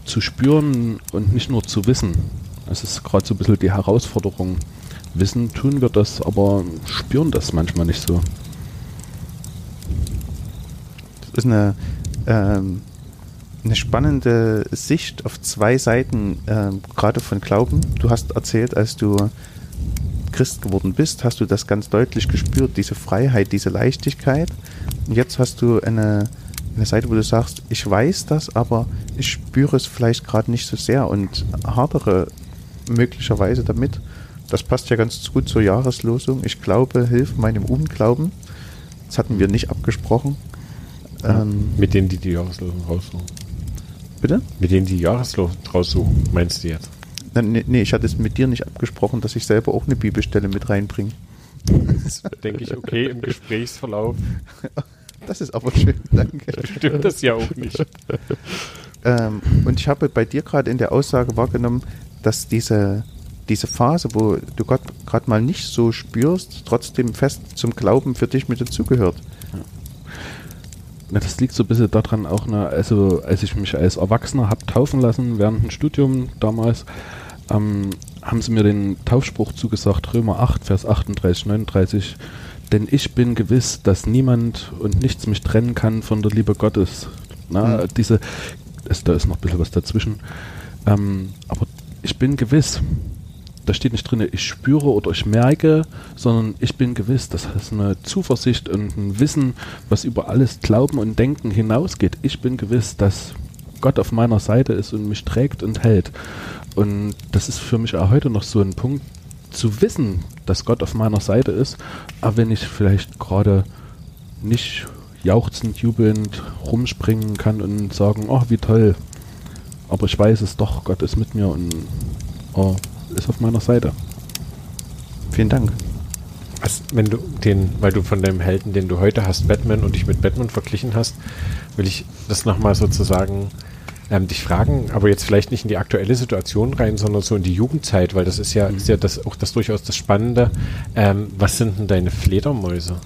zu spüren und nicht nur zu wissen. Das ist gerade so ein bisschen die Herausforderung. Wissen tun wir das, aber spüren das manchmal nicht so. Das ist eine, ähm, eine spannende Sicht auf zwei Seiten, ähm, gerade von Glauben. Du hast erzählt, als du Christ geworden bist, hast du das ganz deutlich gespürt, diese Freiheit, diese Leichtigkeit. Und jetzt hast du eine, eine Seite, wo du sagst, ich weiß das, aber ich spüre es vielleicht gerade nicht so sehr und hadere möglicherweise damit. Das passt ja ganz gut zur Jahreslosung. Ich glaube, hilf meinem Unglauben. Das hatten wir nicht abgesprochen. Ähm, Mit denen, die die Jahreslosen raussuchen. bitte? Mit denen, die Jahreslosen raussuchen, meinst du jetzt? Na, Nee, nee, ich hatte es mit dir nicht abgesprochen, dass ich selber auch eine Bibelstelle mit reinbringe. Das denke ich, okay, im Gesprächsverlauf Das ist aber schön, danke. stimmt das ja auch nicht. Ähm, und ich habe bei dir gerade in der Aussage wahrgenommen, dass diese, diese Phase, wo du Gott gerade mal nicht so spürst, trotzdem fest zum Glauben für dich mit dazugehört. Na, das liegt so ein bisschen daran auch, ne, also als ich mich als Erwachsener habe taufen lassen während dem Studium damals, ähm, haben sie mir den Taufspruch zugesagt, Römer 8, Vers 38, 39, denn ich bin gewiss, dass niemand und nichts mich trennen kann von der Liebe Gottes. Na, Mhm. diese, es, da ist noch ein bisschen was dazwischen, ähm, aber ich bin gewiss, da steht nicht drin, ich spüre oder ich merke, sondern ich bin gewiss. Das ist eine Zuversicht und ein Wissen, was über alles Glauben und Denken hinausgeht. Ich bin gewiss, dass Gott auf meiner Seite ist und mich trägt und hält. Und das ist für mich auch heute noch so ein Punkt, zu wissen, dass Gott auf meiner Seite ist, aber wenn ich vielleicht gerade nicht jauchzend, jubelnd rumspringen kann und sagen, oh, wie toll. Aber ich weiß es doch, Gott ist mit mir und oh, ist auf meiner Seite. Vielen Dank. als wenn du den, weil du von dem Helden, den du heute hast, Batman und dich mit Batman verglichen hast, will ich das nochmal sozusagen ähm, dich fragen, aber jetzt vielleicht nicht in die aktuelle Situation rein, sondern so in die Jugendzeit, weil das ist ja, ist ja das, auch das durchaus das Spannende. Ähm, was sind denn deine Fledermäuse?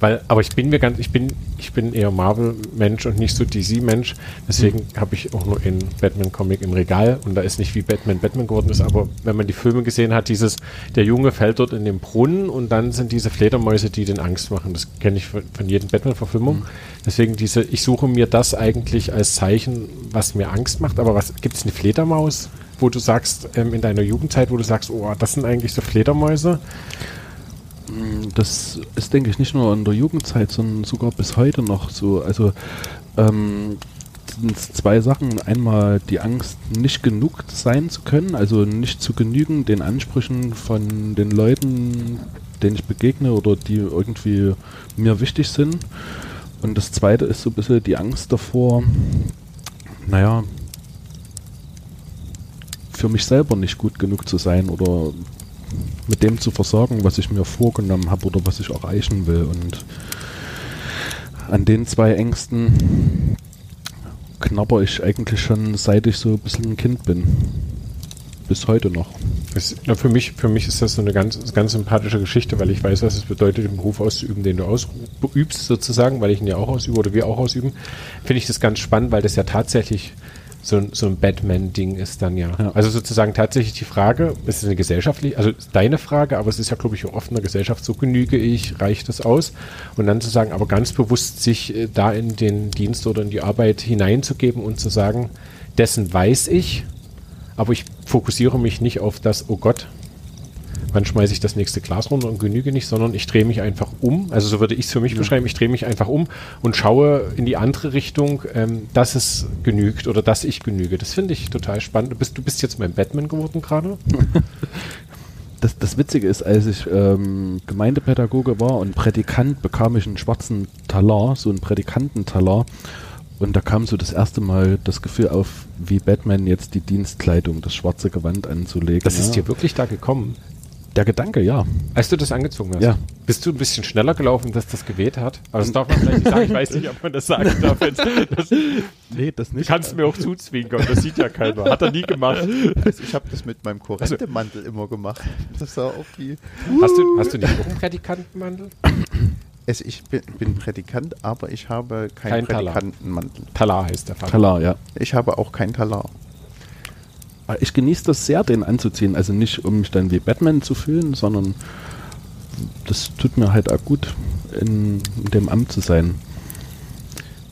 Weil, aber ich bin mir ganz, ich bin, ich bin eher Marvel-Mensch und nicht so DC-Mensch. Deswegen mhm. habe ich auch nur einen Batman-Comic im Regal und da ist nicht wie Batman Batman geworden ist, aber wenn man die Filme gesehen hat, dieses, der Junge fällt dort in den Brunnen und dann sind diese Fledermäuse, die den Angst machen. Das kenne ich von, von jedem Batman-Verfilmung. Mhm. Deswegen diese, ich suche mir das eigentlich als Zeichen, was mir Angst macht. Aber was, gibt es eine Fledermaus, wo du sagst, ähm, in deiner Jugendzeit, wo du sagst, oh, das sind eigentlich so Fledermäuse? Das ist, denke ich, nicht nur in der Jugendzeit, sondern sogar bis heute noch so. Also ähm, sind zwei Sachen. Einmal die Angst, nicht genug sein zu können, also nicht zu genügen den Ansprüchen von den Leuten, denen ich begegne oder die irgendwie mir wichtig sind. Und das zweite ist so ein bisschen die Angst davor, naja, für mich selber nicht gut genug zu sein oder mit dem zu versorgen, was ich mir vorgenommen habe oder was ich erreichen will. Und an den zwei Ängsten knabber ich eigentlich schon seit ich so ein bisschen ein Kind bin. Bis heute noch. Das, na, für, mich, für mich ist das so eine ganz, ganz sympathische Geschichte, weil ich weiß, was es bedeutet, den Beruf auszuüben, den du ausübst, sozusagen, weil ich ihn ja auch ausübe oder wir auch ausüben. Finde ich das ganz spannend, weil das ja tatsächlich so, so ein Batman-Ding ist dann ja. ja. Also sozusagen tatsächlich die Frage, es ist eine gesellschaftliche, also deine Frage, aber es ist ja, glaube ich, oft in der Gesellschaft, so genüge ich, reicht das aus? Und dann zu sagen, aber ganz bewusst sich äh, da in den Dienst oder in die Arbeit hineinzugeben und zu sagen, dessen weiß ich, aber ich fokussiere mich nicht auf das, oh Gott, wann schmeiße ich das nächste Glas runter und genüge nicht, sondern ich drehe mich einfach um. Also so würde ich es für mich ja. beschreiben. Ich drehe mich einfach um und schaue in die andere Richtung, ähm, dass es genügt oder dass ich genüge. Das finde ich total spannend. Du bist, du bist jetzt mein Batman geworden gerade. Das, das, Witzige ist, als ich ähm, Gemeindepädagoge war und Prädikant, bekam ich einen schwarzen Talar, so einen Prädikantentalar. Und da kam so das erste Mal das Gefühl auf, wie Batman jetzt die Dienstkleidung, das schwarze Gewand anzulegen. Das ist dir wirklich da gekommen? Der Gedanke, ja. Als du das angezogen hast? Ja. Bist du ein bisschen schneller gelaufen, dass das geweht hat? Aber das darf man vielleicht nicht sagen. Ich weiß nicht, ob man das sagen darf. Jetzt. Das, nee, das nicht. Kannst du mir auch zuzwinkern. Das sieht ja keiner. Hat er nie gemacht. Also ich habe das mit meinem Korrentemantel also, immer gemacht. Das sah auch wie... Hast du, hast du nicht auch einen Prädikantenmantel? Es, ich bin, bin, Prädikant, aber ich habe keinen kein Prädikantenmantel. Talar heißt der Fall. Talar, ja. Ich habe auch keinen Talar. Ich genieße das sehr, den anzuziehen. Also nicht, um mich dann wie Batman zu fühlen, sondern das tut mir halt auch gut, in, in dem Amt zu sein.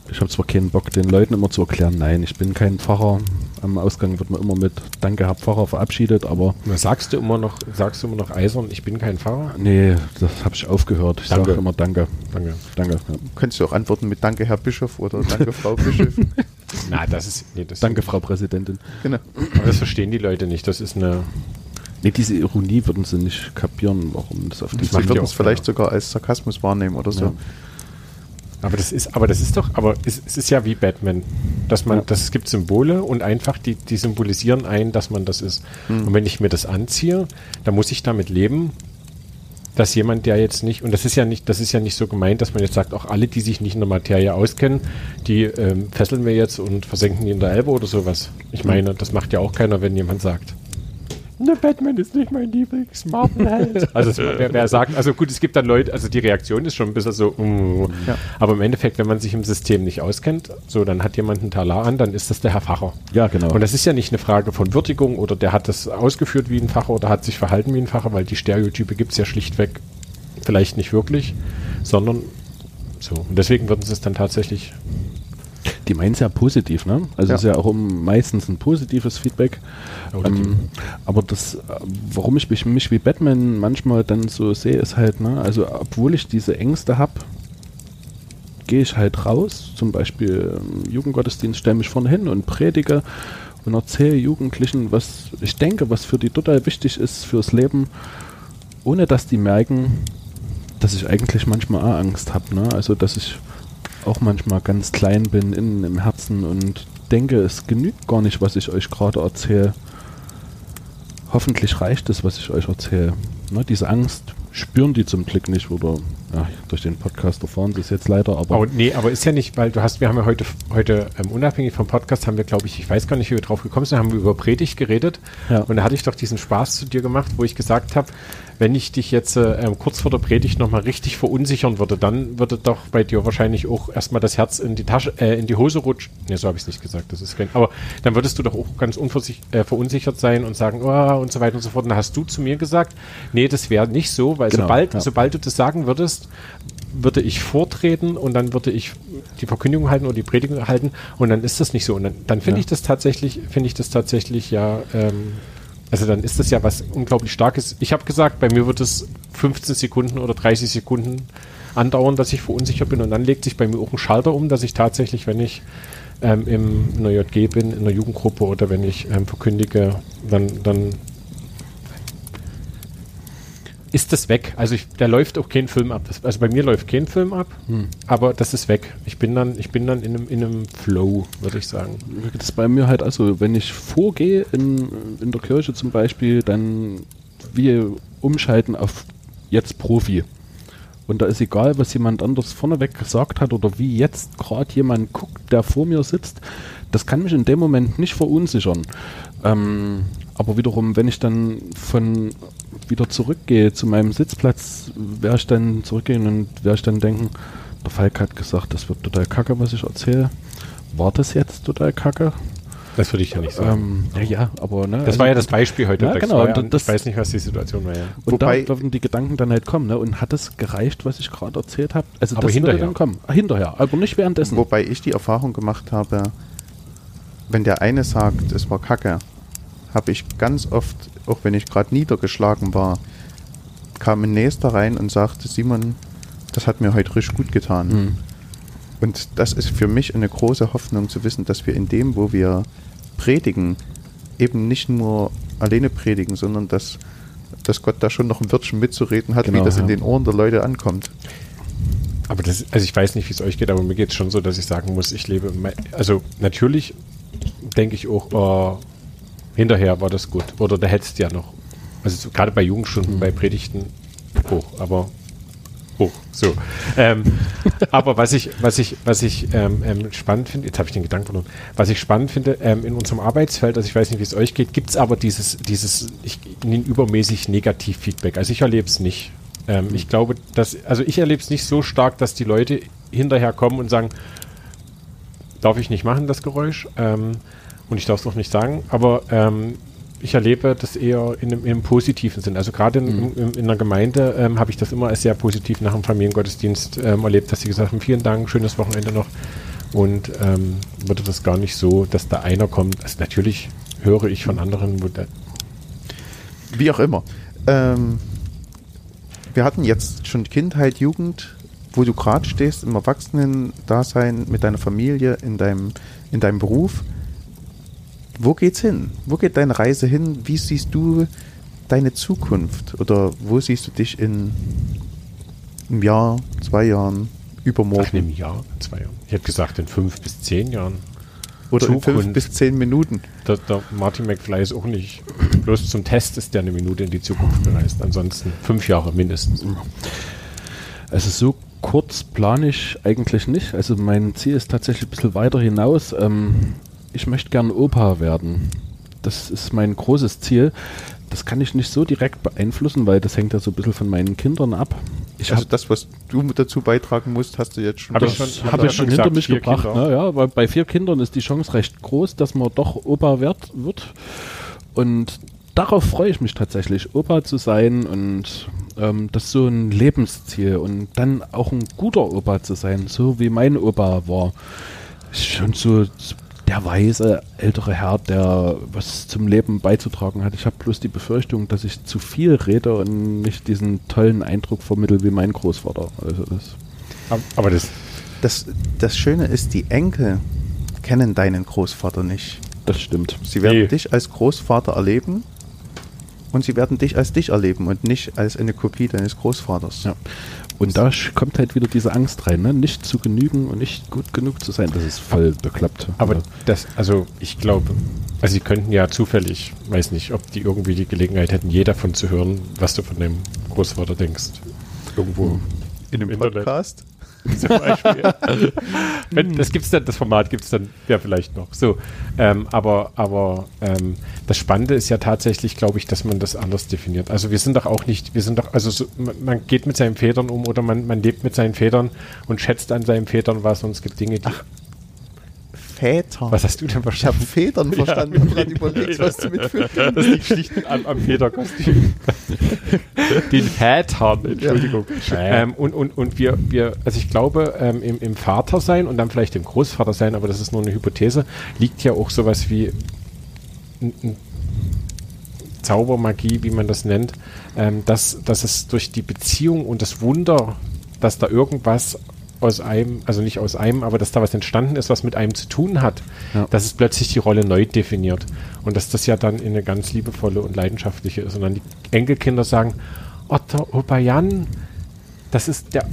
Ich habe zwar keinen Bock, den Leuten immer zu erklären, nein, ich bin kein Pfarrer. Am Ausgang wird man immer mit Danke, Herr Pfarrer verabschiedet, aber. Na, sagst du immer noch, sagst du immer noch eisern, ich bin kein Pfarrer? Nee, das habe ich aufgehört. Ich sage immer Danke. Danke. Danke. Ja. Könntest du auch antworten mit Danke, Herr Bischof oder Danke, Frau Bischof? Na, das ist. Nee, das Danke, Frau Präsidentin. Genau. Aber das verstehen die Leute nicht. Das ist eine. Nee, diese Ironie würden sie nicht kapieren, warum das auf die Sie würden es vielleicht sogar als Sarkasmus wahrnehmen oder so. Ja. Aber das ist, aber das ist doch, aber es, es ist ja wie Batman, dass man, ja. das, es gibt Symbole und einfach die, die symbolisieren ein, dass man das ist. Mhm. Und wenn ich mir das anziehe, dann muss ich damit leben, dass jemand, der jetzt nicht, und das ist ja nicht, das ist ja nicht so gemeint, dass man jetzt sagt, auch alle, die sich nicht in der Materie auskennen, die ähm, fesseln wir jetzt und versenken die in der Elbe oder sowas. Ich meine, das macht ja auch keiner, wenn jemand sagt ne, Batman ist nicht mein Lieblings-Marvel-Held. also wer, wer, sagt, also gut, es gibt dann Leute, also die Reaktion ist schon ein bisschen so, uh, ja. aber im Endeffekt, wenn man sich im System nicht auskennt, so, dann hat jemand einen Talar an, dann ist das der Herr Facher. Ja, genau. Und das ist ja nicht eine Frage von Würdigung oder der hat das ausgeführt wie ein Facher oder hat sich verhalten wie ein Facher, weil die Stereotype gibt es ja schlichtweg vielleicht nicht wirklich, sondern so. Und deswegen würden sie es dann tatsächlich die meinen es ja positiv, ne? Also ja. ist ja auch um meistens ein positives Feedback. Ähm, aber das, warum ich mich, mich, wie Batman manchmal dann so sehe, ist halt, ne, also obwohl ich diese Ängste habe, gehe ich halt raus, zum Beispiel im Jugendgottesdienst, stelle mich vorne hin und predige und erzähle Jugendlichen, was ich denke, was für die total wichtig ist fürs Leben, ohne dass die merken, dass ich eigentlich manchmal auch Angst habe. Ne? Also, dass ich auch manchmal ganz klein bin innen im Herzen und denke, es genügt gar nicht, was ich euch gerade erzähle. Hoffentlich reicht es, was ich euch erzähle. Ne, diese Angst spüren die zum Glück nicht oder ja, durch den Podcast erfahren sie es jetzt leider, aber Aber nee, aber ist ja nicht, weil du hast, wir haben ja heute, heute ähm, unabhängig vom Podcast, haben wir, glaube ich, ich weiß gar nicht, wie wir drauf gekommen sind, haben wir über Predigt geredet. Ja. Und da hatte ich doch diesen Spaß zu dir gemacht, wo ich gesagt habe, wenn ich dich jetzt äh, ähm, kurz vor der Predigt nochmal richtig verunsichern würde, dann würde doch bei dir wahrscheinlich auch erstmal das Herz in die Tasche, äh, in die Hose rutschen. Nee, so habe ich es nicht gesagt, das ist kein, aber dann würdest du doch auch ganz äh, verunsichert sein und sagen, oh, und so weiter und so fort. Und dann hast du zu mir gesagt, nee, das wäre nicht so, weil Genau, sobald, ja. sobald du das sagen würdest, würde ich vortreten und dann würde ich die Verkündigung halten oder die Predigung halten und dann ist das nicht so. Und dann, dann finde Ja. ich das tatsächlich, finde ich das tatsächlich ja, ähm, also dann ist das ja was unglaublich Starkes. Ich habe gesagt, bei mir wird es 15 Sekunden oder 30 Sekunden andauern, dass ich verunsichert bin und dann legt sich bei mir auch ein Schalter um, dass ich tatsächlich, wenn ich ähm, im, in der JG bin, in der Jugendgruppe oder wenn ich ähm, verkündige, dann, dann ist das weg. Also ich, da läuft auch kein Film ab. Das, also bei mir läuft kein Film ab, Hm. aber das ist weg. Ich bin dann, ich bin dann in einem, in einem Flow, würde ich sagen. Das ist bei mir halt also, wenn ich vorgehe in, in der Kirche zum Beispiel, dann wir umschalten auf jetzt Profi. Und da ist egal, was jemand anders vorneweg gesagt hat oder wie jetzt gerade jemand guckt, der vor mir sitzt. Das kann mich in dem Moment nicht verunsichern. Ähm, aber wiederum, wenn ich dann von wieder zurückgehe zu meinem Sitzplatz, werde ich dann zurückgehen und werde ich dann denken, der Falk hat gesagt, das wird total kacke, was ich erzähle. War das jetzt total kacke? Das würde ich ja nicht sagen. Ähm, ja, ja, aber ne, das also war ja das Beispiel heute. Ja, genau, Ja, und das- ich weiß nicht, was die Situation war. Ja. Und Wobei- da dürfen die Gedanken dann halt kommen, ne? Und hat es gereicht, was ich gerade erzählt habe? Also Aber das würde hinterher. dann kommen. Ah, hinterher, aber nicht währenddessen. Wobei ich die Erfahrung gemacht habe, wenn der eine sagt, es war Kacke, habe ich ganz oft, auch wenn ich gerade niedergeschlagen war, kam ein Nächster rein und sagte, Simon, das hat mir heute richtig gut getan. Hm. Und das ist für mich eine große Hoffnung zu wissen, dass wir in dem, wo wir predigen, eben nicht nur alleine predigen, sondern dass, dass Gott da schon noch ein Wörtchen mitzureden hat, Genau, wie das in ja. den Ohren der Leute ankommt. Aber das, also ich weiß nicht, wie es euch geht, aber mir geht es schon so, dass ich sagen muss, ich lebe, also natürlich denke ich auch, oh, hinterher war das gut. Oder da hättest du ja noch. Also so, gerade bei Jugendstunden, bei Predigten hoch, aber hoch. So. Ähm, aber was ich, was ich, was ich ähm, ähm, spannend finde, jetzt habe ich den Gedanken verloren, was ich spannend finde, ähm, in unserem Arbeitsfeld, also ich weiß nicht, wie es euch geht, gibt es aber dieses, dieses, ich nenne übermäßig Negativfeedback. Also ich erlebe es nicht. Ähm, ich glaube, dass, also ich erlebe es nicht so stark, dass die Leute hinterher kommen und sagen, darf ich nicht machen, das Geräusch. Und ich darf es auch nicht sagen, aber ähm, ich erlebe das eher in einem, in einem positiven Sinn. Also gerade in, in, in der Gemeinde ähm, habe ich das immer als sehr positiv nach dem Familiengottesdienst ähm, erlebt, dass sie gesagt haben, vielen Dank, schönes Wochenende noch. Und ähm, wurde das gar nicht so, dass da einer kommt. Also natürlich höre ich von anderen, Wie auch immer. Ähm, wir hatten jetzt schon Kindheit, Jugend, wo du gerade stehst, im Erwachsenen-Dasein, mit deiner Familie, in deinem, in deinem Beruf. Wo geht's hin? Wo geht deine Reise hin? Wie siehst du deine Zukunft? Oder wo siehst du dich in einem Jahr, zwei Jahren, übermorgen? ach, in einem Jahr, in zwei Jahren. Ich hätte gesagt, in fünf bis zehn Jahren. oder in fünf Zukunft. bis zehn Minuten? Der, der Martin McFly ist auch nicht. Bloß zum Test ist der eine Minute in die Zukunft gereist. Ansonsten fünf Jahre mindestens. Also so kurz plane ich eigentlich nicht. Also mein Ziel ist tatsächlich ein bisschen weiter hinaus. Ähm, ich möchte gern Opa werden. Das ist mein großes Ziel. Das kann ich nicht so direkt beeinflussen, weil das hängt ja so ein bisschen von meinen Kindern ab. Ich also das, was du dazu beitragen musst, hast du jetzt schon. Hab ich das schon- hab habe ich schon schon hinter gesagt, mich gebracht. Ne? Ja, weil bei vier Kindern ist die Chance recht groß, dass man doch Opa wird. wird. Und darauf freue ich mich tatsächlich, Opa zu sein und ähm, das ist so ein Lebensziel und dann auch ein guter Opa zu sein, so wie mein Opa war. Schon so der weise ältere Herr, der was zum Leben beizutragen hat. Ich habe bloß die Befürchtung, dass ich zu viel rede und nicht diesen tollen Eindruck vermittle wie mein Großvater. Also das Aber, das, Das, das Schöne ist, die Enkel kennen deinen Großvater nicht. Das stimmt. Sie werden Nee. dich als Großvater erleben und sie werden dich als dich erleben und nicht als eine Kopie deines Großvaters. Ja. Und da kommt halt wieder diese Angst rein, ne? nicht zu genügen und nicht gut genug zu sein. Das ist voll bekloppt. Aber Ja. das, also ich glaube, also sie könnten ja zufällig, weiß nicht, ob die irgendwie die Gelegenheit hätten, je davon zu hören, was du von deinem Großvater denkst. Irgendwo In einem Internet. Podcast. zum Beispiel. Wenn, das gibt's dann, das Format gibt es dann ja vielleicht noch. So, ähm, aber aber ähm, das Spannende ist ja tatsächlich, glaube ich, dass man das anders definiert. Also wir sind doch auch nicht, wir sind doch, also so, man, geht mit seinen Vätern um oder man, man lebt mit seinen Vätern und schätzt an seinen Vätern was und es gibt Dinge, die. Väter. was hast du denn Ich habe verstanden? Federn verstanden und gerade überlegt, was du mitführst. Das liegt schlicht am, am Federkostüm. Den Vätern, Entschuldigung. Ähm, und und, und wir, wir, also ich glaube, ähm, im, im Vater sein und dann vielleicht im Großvater sein, aber das ist nur eine Hypothese, liegt ja auch sowas wie ein, ein Zaubermagie, wie man das nennt, ähm, dass, dass es durch die Beziehung und das Wunder, dass da irgendwas aus einem, also nicht aus einem, aber dass da was entstanden ist, was mit einem zu tun hat, Ja. dass es plötzlich die Rolle neu definiert. Und dass das ja dann in eine ganz liebevolle und leidenschaftliche ist. Und dann die Enkelkinder sagen, oh, der Opa Jan, das ist der,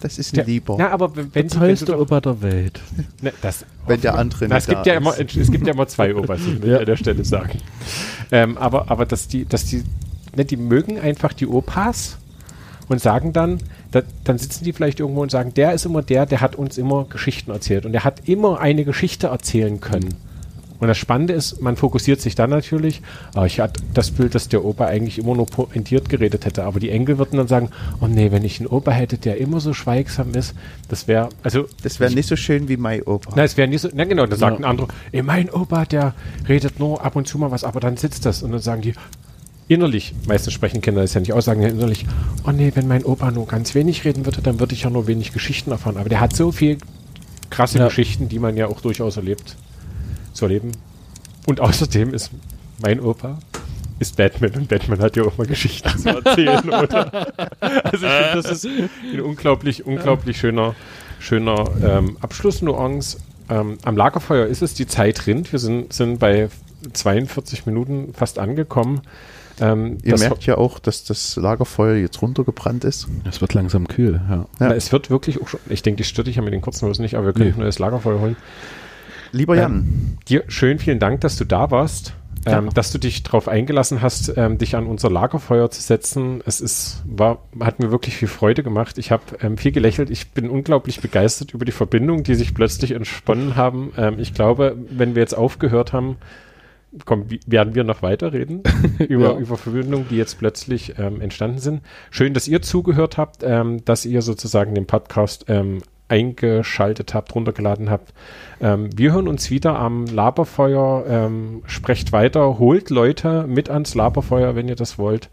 Das ist der ein Lieber. Ja, aber wenn, Der tollste Opa der Welt. Ne, das, Wenn der andere Na, nicht es gibt ja immer, ist. es gibt ja immer zwei Opas, das will ich Ja. an der Stelle sagen. Ähm, aber, aber dass die, dass die, ne, die mögen einfach die Opas und sagen dann, da, dann sitzen die vielleicht irgendwo und sagen, der ist immer der, der hat uns immer Geschichten erzählt und der hat immer eine Geschichte erzählen können. Und das Spannende ist, man fokussiert sich dann natürlich, ah, ich hatte das Bild, dass der Opa eigentlich immer nur pointiert geredet hätte, aber die Enkel würden dann sagen, oh nee, wenn ich einen Opa hätte, der immer so schweigsam ist, das wäre, also Das wäre nicht so schön wie mein Opa. na, es wäre nicht so. Na genau, da sagt Ja. ein anderer, ey, mein Opa, der redet nur ab und zu mal was, aber dann sitzt das und dann sagen die innerlich, meistens sprechen Kinder das ja nicht aus, sagen ja innerlich, oh nee, wenn mein Opa nur ganz wenig reden würde, dann würde ich ja nur wenig Geschichten erfahren. Aber der hat so viel krasse Ja. Geschichten, die man ja auch durchaus erlebt, zu erleben. Und außerdem ist mein Opa ist Batman und Batman hat ja auch mal Geschichten zu erzählen, oder? Also ich finde, das ist ein unglaublich, unglaublich schöner, schöner ähm, Abschlussnuance. Ähm, am Lagerfeuer ist es, die Zeit rinnt. Wir sind, sind bei 42 Minuten fast angekommen. Ähm, Ihr das- merkt ja auch, dass das Lagerfeuer jetzt runtergebrannt ist. Es wird langsam kühl, ja. Ja. Na, es wird wirklich auch schon, ich denke, die stört dich ja mit den kurzen Hosen nicht, aber wir könnten Nee. nur das Lagerfeuer holen. Lieber Jan, Dir schön vielen Dank, dass du da warst, Ja. ähm, dass du dich darauf eingelassen hast, ähm, dich an unser Lagerfeuer zu setzen. Es ist, war, hat mir wirklich viel Freude gemacht. Ich habe ähm, viel gelächelt. Ich bin unglaublich begeistert über die Verbindung, die sich plötzlich entsponnen haben. Ähm, ich glaube, wenn wir jetzt aufgehört haben, komm, werden wir noch weiterreden über, Ja. über Verbindungen, die jetzt plötzlich ähm, entstanden sind. Schön, dass ihr zugehört habt, ähm, dass ihr sozusagen den Podcast ähm, eingeschaltet habt, runtergeladen habt. Ähm, wir hören uns wieder am Laberfeuer. Ähm, sprecht weiter, holt Leute mit ans Laberfeuer, wenn ihr das wollt,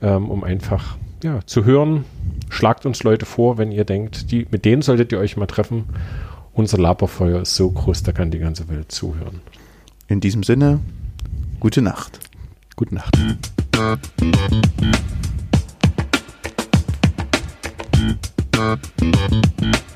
ähm, um einfach ja, zu hören. Schlagt uns Leute vor, wenn ihr denkt, die, mit denen solltet ihr euch mal treffen. Unser Laberfeuer ist so groß, da kann die ganze Welt zuhören. In diesem Sinne, gute Nacht. Gute Nacht. Thank